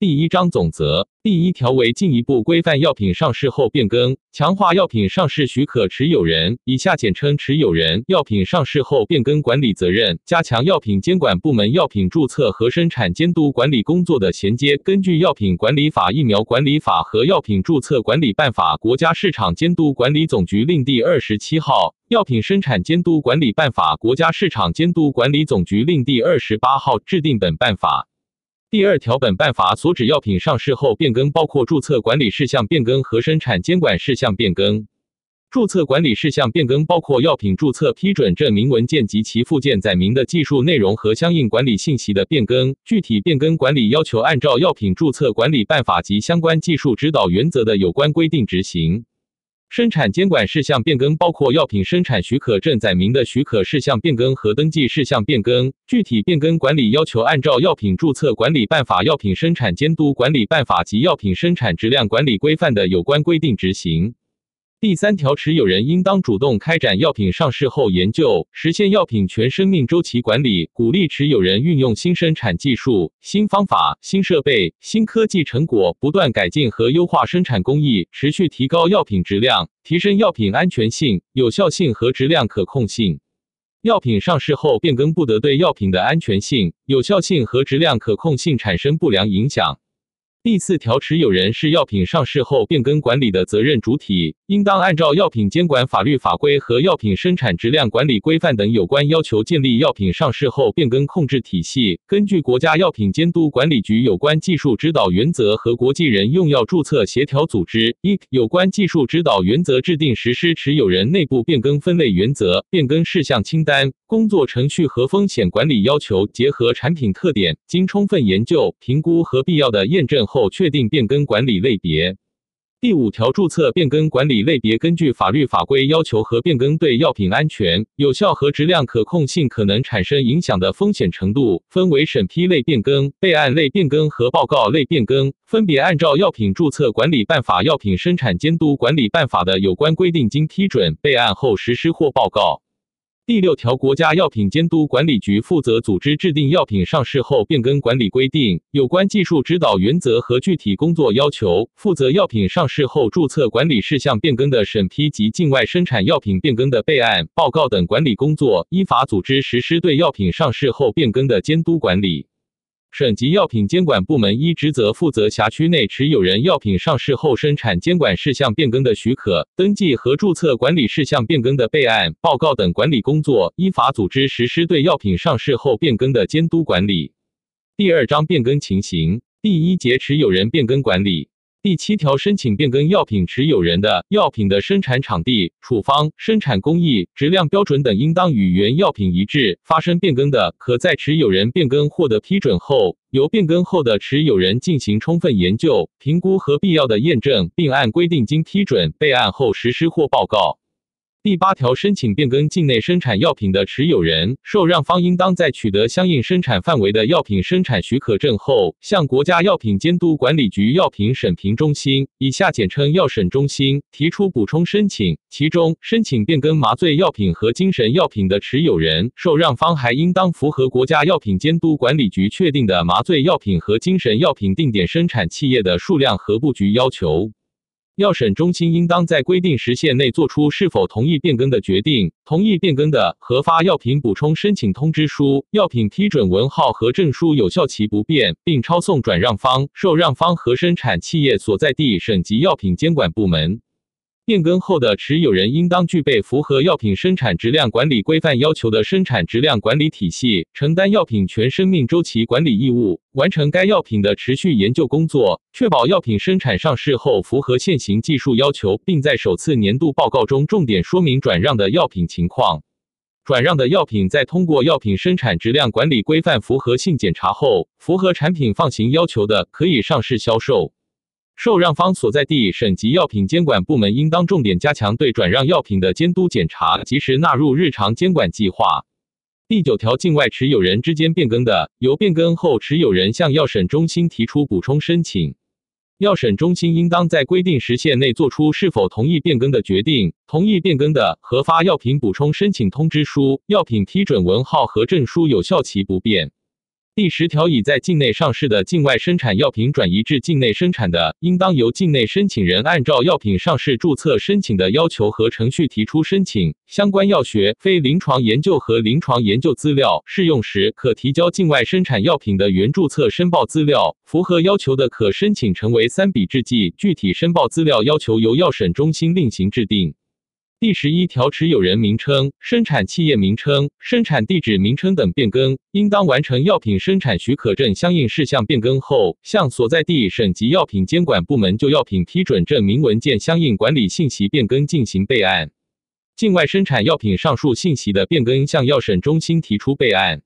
第一章总则第一条为进一步规范药品上市后变更，强化药品上市许可持有人（以下简称持有人）药品上市后变更管理责任，加强药品监管部门药品注册和生产监督管理工作的衔接。根据《药品管理法》《疫苗管理法》和《药品注册管理办法》，国家市场监督管理总局令第二十七号《药品生产监督管理办法》，国家市场监督管理总局令第二十八号制定本办法。第二条，本办法所指药品上市后变更，包括注册管理事项变更和生产监管事项变更。注册管理事项变更包括药品注册批准证明文件及其附件载明的技术内容和相应管理信息的变更。具体变更管理要求，按照药品注册管理办法及相关技术指导原则的有关规定执行。生产监管事项变更包括药品生产许可证载明的许可事项变更和登记事项变更。具体变更管理要求，按照药品注册管理办法、药品生产监督管理办法及药品生产质量管理规范的有关规定执行。第三条，持有人应当主动开展药品上市后研究，实现药品全生命周期管理，鼓励持有人运用新生产技术、新方法、新设备、新科技成果，不断改进和优化生产工艺，持续提高药品质量，提升药品安全性、有效性和质量可控性。药品上市后变更不得对药品的安全性、有效性和质量可控性产生不良影响。第四条，持有人是药品上市后变更管理的责任主体，应当按照药品监管法律法规和药品生产质量管理规范等有关要求，建立药品上市后变更控制体系。根据国家药品监督管理局有关技术指导原则和国际人用药注册协调组织一有关技术指导原则制定实施持有人内部变更分类原则、变更事项清单、工作程序和风险管理要求，结合产品特点，经充分研究、评估和必要的验证。后确定变更管理类别。第五条，注册变更管理类别根据法律法规要求和变更对药品安全、有效和质量可控性可能产生影响的风险程度，分为审批类变更、备案类变更和报告类变更，分别按照药品注册管理办法、药品生产监督管理办法的有关规定，经批准备案后实施或报告。第六条，国家药品监督管理局负责组织制定药品上市后变更管理规定、有关技术指导原则和具体工作要求，负责药品上市后注册管理事项变更的审批及境外生产药品变更的备案、报告等管理工作，依法组织实施对药品上市后变更的监督管理。省级药品监管部门依职责负责辖区内持有人药品上市后生产监管事项变更的许可、登记和注册管理事项变更的备案、报告等管理工作，依法组织实施对药品上市后变更的监督管理。第二章变更情形第一节持有人变更管理。第七条，申请变更药品持有人的药品的生产场地、处方、生产工艺、质量标准等，应当与原药品一致。发生变更的，可在持有人变更获得批准后，由变更后的持有人进行充分研究、评估和必要的验证，并按规定经批准备案后实施或报告。第八条，申请变更境内生产药品的持有人、受让方应当在取得相应生产范围的药品生产许可证后，向国家药品监督管理局药品审评中心（以下简称药审中心）提出补充申请。其中，申请变更麻醉药品和精神药品的持有人、受让方还应当符合国家药品监督管理局确定的麻醉药品和精神药品定点生产企业的数量和布局要求。药审中心应当在规定时限内作出是否同意变更的决定。同意变更的，核发药品补充申请通知书、药品批准文号和证书有效期不变，并抄送转让方、受让方和生产企业所在地省级药品监管部门。变更后的持有人应当具备符合药品生产质量管理规范要求的生产质量管理体系，承担药品全生命周期管理义务，完成该药品的持续研究工作，确保药品生产上市后符合现行技术要求，并在首次年度报告中重点说明转让的药品情况。转让的药品在通过药品生产质量管理规范符合性检查后，符合产品放行要求的，可以上市销售。受让方所在地省级药品监管部门应当重点加强对转让药品的监督检查，及时纳入日常监管计划。第九条，境外持有人之间变更的，由变更后持有人向药审中心提出补充申请，药审中心应当在规定时限内作出是否同意变更的决定。同意变更的，核发药品补充申请通知书、药品批准文号和证书有效期不变。第十条，已在境内上市的境外生产药品转移至境内生产的，应当由境内申请人按照药品上市注册申请的要求和程序提出申请。相关药学、非临床研究和临床研究资料适用时，可提交境外生产药品的原注册申报资料。符合要求的，可申请成为三笔制剂。具体申报资料要求由药审中心另行制定。第十一条，持有人名称、生产企业名称、生产地址名称等变更，应当完成药品生产许可证相应事项变更后，向所在地省级药品监管部门就药品批准证明文件相应管理信息变更进行备案。境外生产药品上述信息的变更，向药审中心提出备案。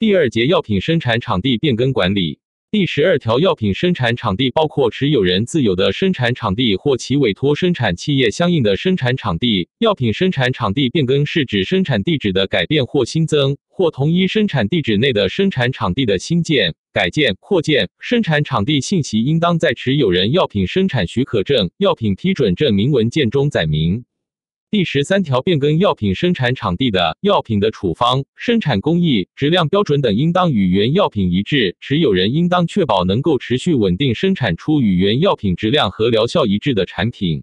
第二节，药品生产场地变更管理。第十二条，药品生产场地包括持有人自有的生产场地或其委托生产企业相应的生产场地。药品生产场地变更是指生产地址的改变或新增，或同一生产地址内的生产场地的新建、改建、扩建。生产场地信息应当在持有人药品生产许可证、药品批准证明文件中载明。第十三条，变更药品生产场地的药品的处方、生产工艺、质量标准等，应当与原药品一致。持有人应当确保能够持续稳定生产出与原药品质量和疗效一致的产品。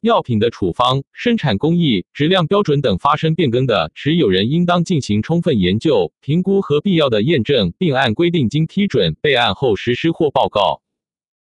药品的处方、生产工艺、质量标准等发生变更的，持有人应当进行充分研究、评估和必要的验证，并按规定经批准备案后实施或报告。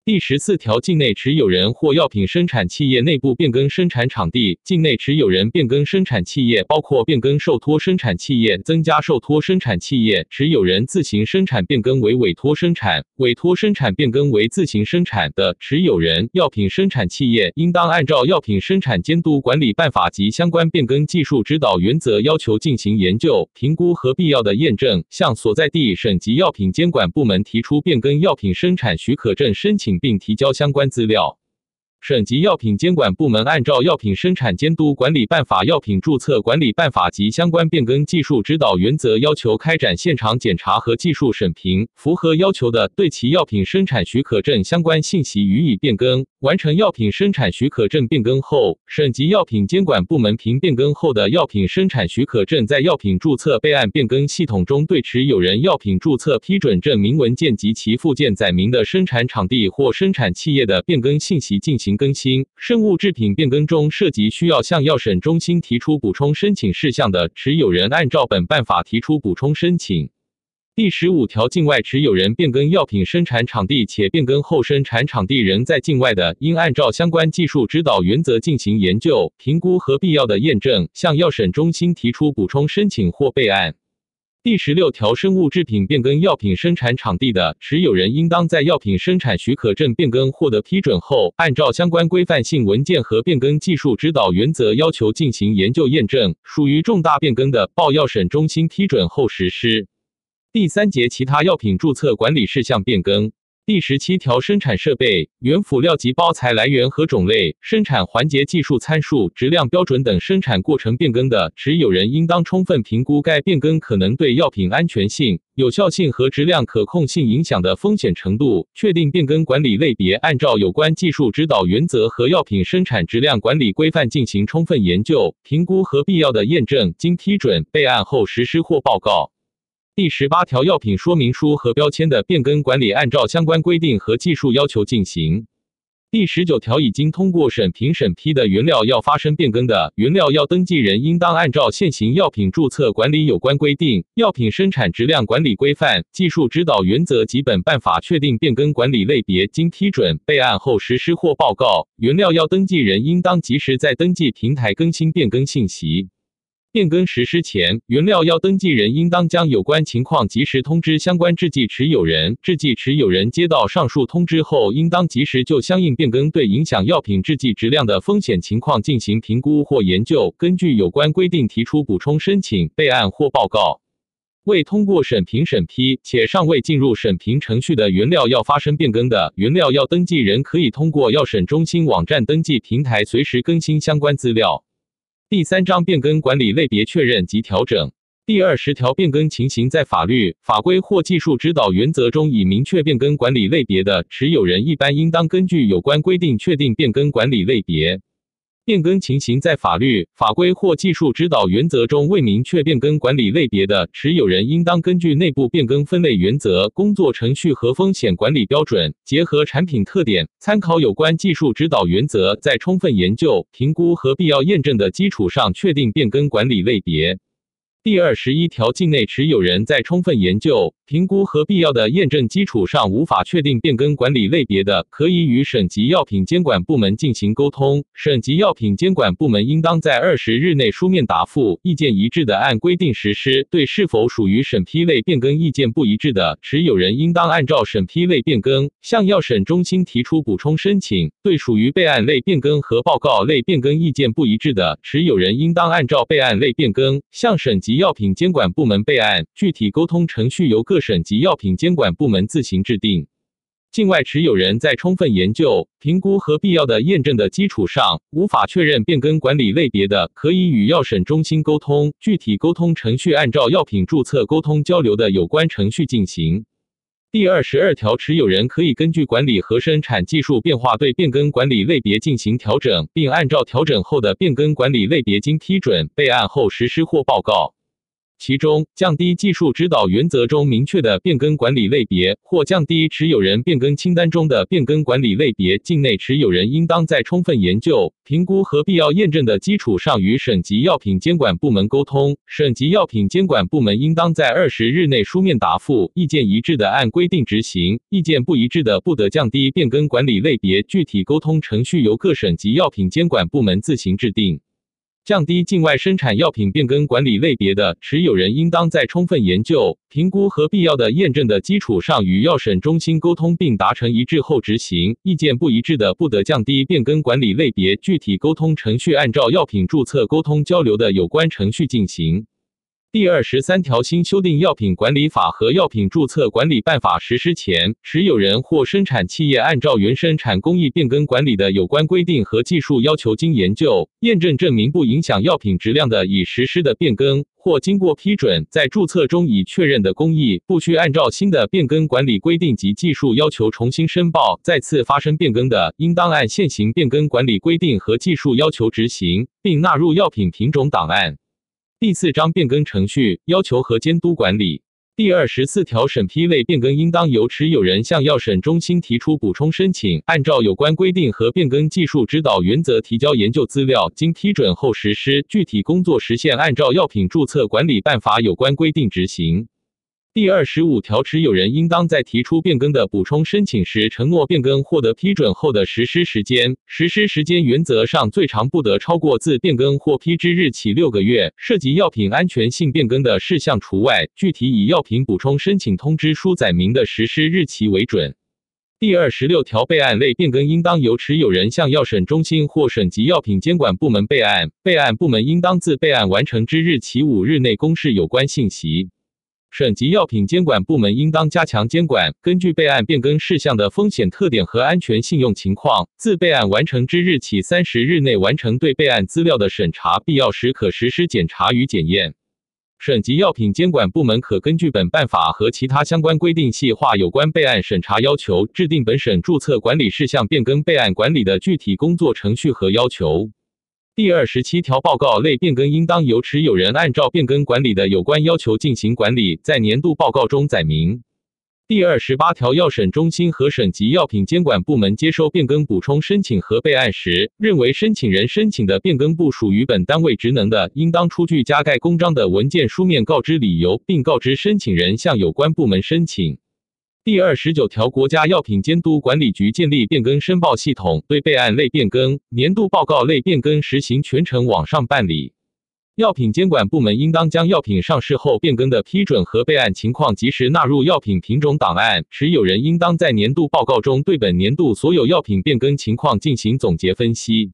第十四条，境内持有人或药品生产企业内部变更生产场地。境内持有人变更生产企业，包括变更受托生产企业、增加受托生产企业。持有人自行生产变更为委托生产，委托生产变更为自行生产的持有人，药品生产企业应当按照药品生产监督管理办法及相关变更技术指导原则要求进行研究、评估和必要的验证，向所在地省级药品监管部门提出变更药品生产许可证申请。并提交相关资料。省级药品监管部门按照《药品生产监督管理办法》《药品注册管理办法》及相关变更技术指导原则要求，开展现场检查和技术审评，符合要求的，对其药品生产许可证相关信息予以变更。完成药品生产许可证变更后，省级药品监管部门凭变更后的药品生产许可证，在药品注册备案变更系统中，对持有人药品注册批准证明文件及其附件载明的生产场地或生产企业的变更信息进行。更新生物制品变更中涉及需要向药审中心提出补充申请事项的，持有人按照本办法提出补充申请。第十五条，境外持有人变更药品生产场地，且变更后生产场地仍在境外的，应按照相关技术指导原则进行研究、评估和必要的验证，向药审中心提出补充申请或备案。第十六条，生物制品变更药品生产场地的持有人，应当在药品生产许可证变更获得批准后，按照相关规范性文件和变更技术指导原则要求进行研究验证。属于重大变更的，报药审中心批准后实施。第三节，其他药品注册管理事项变更。第十七条，生产设备、原辅料及包材来源和种类、生产环节技术参数、质量标准等生产过程变更的，持有人应当充分评估该变更可能对药品安全性、有效性和质量可控性影响的风险程度，确定变更管理类别，按照有关技术指导原则和药品生产质量管理规范进行充分研究、评估和必要的验证，经批准备案后实施或报告。第十八条，药品说明书和标签的变更管理，按照相关规定和技术要求进行。第十九条，已经通过审评审批的原料药发生变更的，原料药登记人应当按照现行药品注册管理有关规定、药品生产质量管理规范、技术指导原则及本办法确定变更管理类别，经批准备案后实施或报告。原料药登记人应当及时在登记平台更新变更信息。变更实施前，原料药登记人应当将有关情况及时通知相关制剂持有人。制剂持有人接到上述通知后，应当及时就相应变更对影响药品制剂质量的风险情况进行评估或研究，根据有关规定提出补充申请、备案或报告。未通过审评审批且尚未进入审评程序的原料药发生变更的，原料药登记人可以通过药审中心网站登记平台随时更新相关资料。第三章变更管理类别确认及调整。第二十条变更情形，在法律法规或技术指导原则中已明确变更管理类别的持有人，一般应当根据有关规定确定变更管理类别。变更情形在法律法规或技术指导原则中未明确变更管理类别的，持有人应当根据内部变更分类原则、工作程序和风险管理标准，结合产品特点，参考有关技术指导原则，在充分研究、评估和必要验证的基础上，确定变更管理类别。第二十一条，境内持有人在充分研究、评估和必要的验证基础上无法确定变更管理类别的，可以与省级药品监管部门进行沟通。省级药品监管部门应当在二十日内书面答复，意见一致的按规定实施。对是否属于审批类变更意见不一致的，持有人应当按照审批类变更向药审中心提出补充申请。对属于备案类变更和报告类变更意见不一致的，持有人应当按照备案类变更向省级。药品监管部门备案，具体沟通程序由各各省级药品监管部门自行制定。境外持有人在充分研究、评估和必要的验证的基础上，无法确认变更管理类别的，可以与药审中心沟通，具体沟通程序按照药品注册沟通交流的有关程序进行。第二十二条，持有人可以根据管理和生产技术变化，对变更管理类别进行调整，并按照调整后的变更管理类别经批准备案后实施或报告。其中，降低技术指导原则中明确的变更管理类别，或降低持有人变更清单中的变更管理类别，境内持有人应当在充分研究、评估和必要验证的基础上，与省级药品监管部门沟通。省级药品监管部门应当在二十日内书面答复，意见一致的按规定执行，意见不一致的不得降低变更管理类别。具体沟通程序由各省级药品监管部门自行制定。降低境外生产药品变更管理类别的持有人，应当在充分研究、评估和必要的验证的基础上，与药审中心沟通并达成一致后执行。意见不一致的，不得降低变更管理类别。具体沟通程序按照药品注册沟通交流的有关程序进行。第二十三条，新修订药品管理法和药品注册管理办法实施前，持有人或生产企业按照原生产工艺变更管理的有关规定和技术要求，经研究验证证明不影响药品质量的，已实施的变更，或经过批准在注册中已确认的工艺，不需按照新的变更管理规定及技术要求重新申报；再次发生变更的，应当按现行变更管理规定和技术要求执行，并纳入药品品种档案。第四章变更程序要求和监督管理。第二十四条，审批类变更应当由持有人向药审中心提出补充申请，按照有关规定和变更技术指导原则提交研究资料，经批准后实施。具体工作实现按照药品注册管理办法有关规定执行。第二十五条，持有人应当在提出变更的补充申请时，承诺变更获得批准后的实施时间。实施时间原则上最长不得超过自变更获批之日起六个月，涉及药品安全性变更的事项除外。具体以药品补充申请通知书载明的实施日期为准。第二十六条，备案类变更应当由持有人向药审中心或省级药品监管部门备案，备案部门应当自备案完成之日起五日内公示有关信息。省级药品监管部门应当加强监管，根据备案变更事项的风险特点和安全信用情况，自备案完成之日起三十日内完成对备案资料的审查，必要时可实施检查与检验。省级药品监管部门可根据本办法和其他相关规定，细化有关备案审查要求，制定本省注册管理事项变更备案管理的具体工作程序和要求。第二十七条，报告类变更应当由持有人按照变更管理的有关要求进行管理，在年度报告中载明。第二十八条，药审中心和省级药品监管部门接收变更补充申请和备案时，认为申请人申请的变更不属于本单位职能的，应当出具加盖公章的文件书面告知理由，并告知申请人向有关部门申请。第二十九条，国家药品监督管理局建立变更申报系统，对备案类变更、年度报告类变更实行全程网上办理。药品监管部门应当将药品上市后变更的批准和备案情况及时纳入药品品种档案。持有人应当在年度报告中对本年度所有药品变更情况进行总结分析。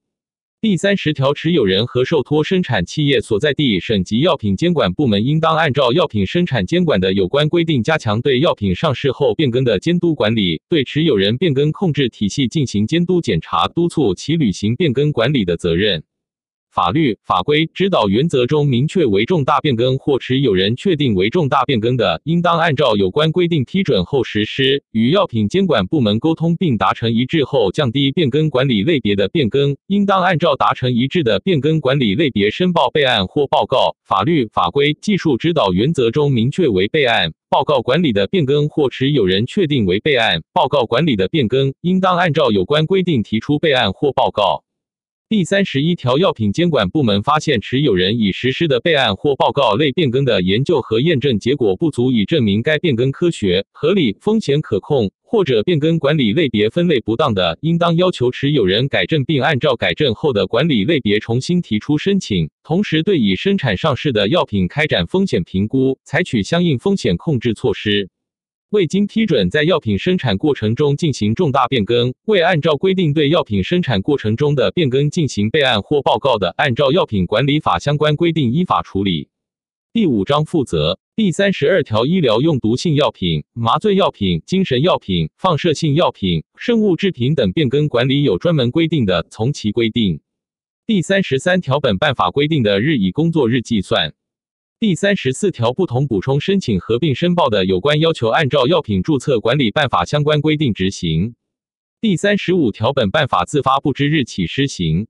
第三十条，持有人和受托生产企业所在地省级药品监管部门应当按照药品生产监管的有关规定，加强对药品上市后变更的监督管理，对持有人变更控制体系进行监督检查，督促其履行变更管理的责任。法律法规指导原则中明确为重大变更或持有人确定为重大变更的，应当按照有关规定批准后实施。与药品监管部门沟通并达成一致后，降低变更管理类别的变更，应当按照达成一致的变更管理类别申报备案或报告。法律法规技术指导原则中明确为备案。报告管理的变更或持有人确定为备案报告管理的变更，应当按照有关规定提出备案或报告。第三十一条，药品监管部门发现持有人已实施的备案或报告类变更的研究和验证结果不足以证明该变更科学、合理、风险可控。或者变更管理类别分类不当的，应当要求持有人改正，并按照改正后的管理类别重新提出申请。同时，对已生产上市的药品开展风险评估，采取相应风险控制措施。未经批准在药品生产过程中进行重大变更，未按照规定对药品生产过程中的变更进行备案或报告的，按照药品管理法相关规定依法处理。第五章负责。第三十二条，医疗用毒性药品、麻醉药品、精神药品、放射性药品、生物制品等变更管理有专门规定的，从其规定。第三十三条，本办法规定的日以工作日计算。第三十四条，不同补充申请合并申报的有关要求，按照药品注册管理办法相关规定执行。第三十五条，本办法自发布之日起施行。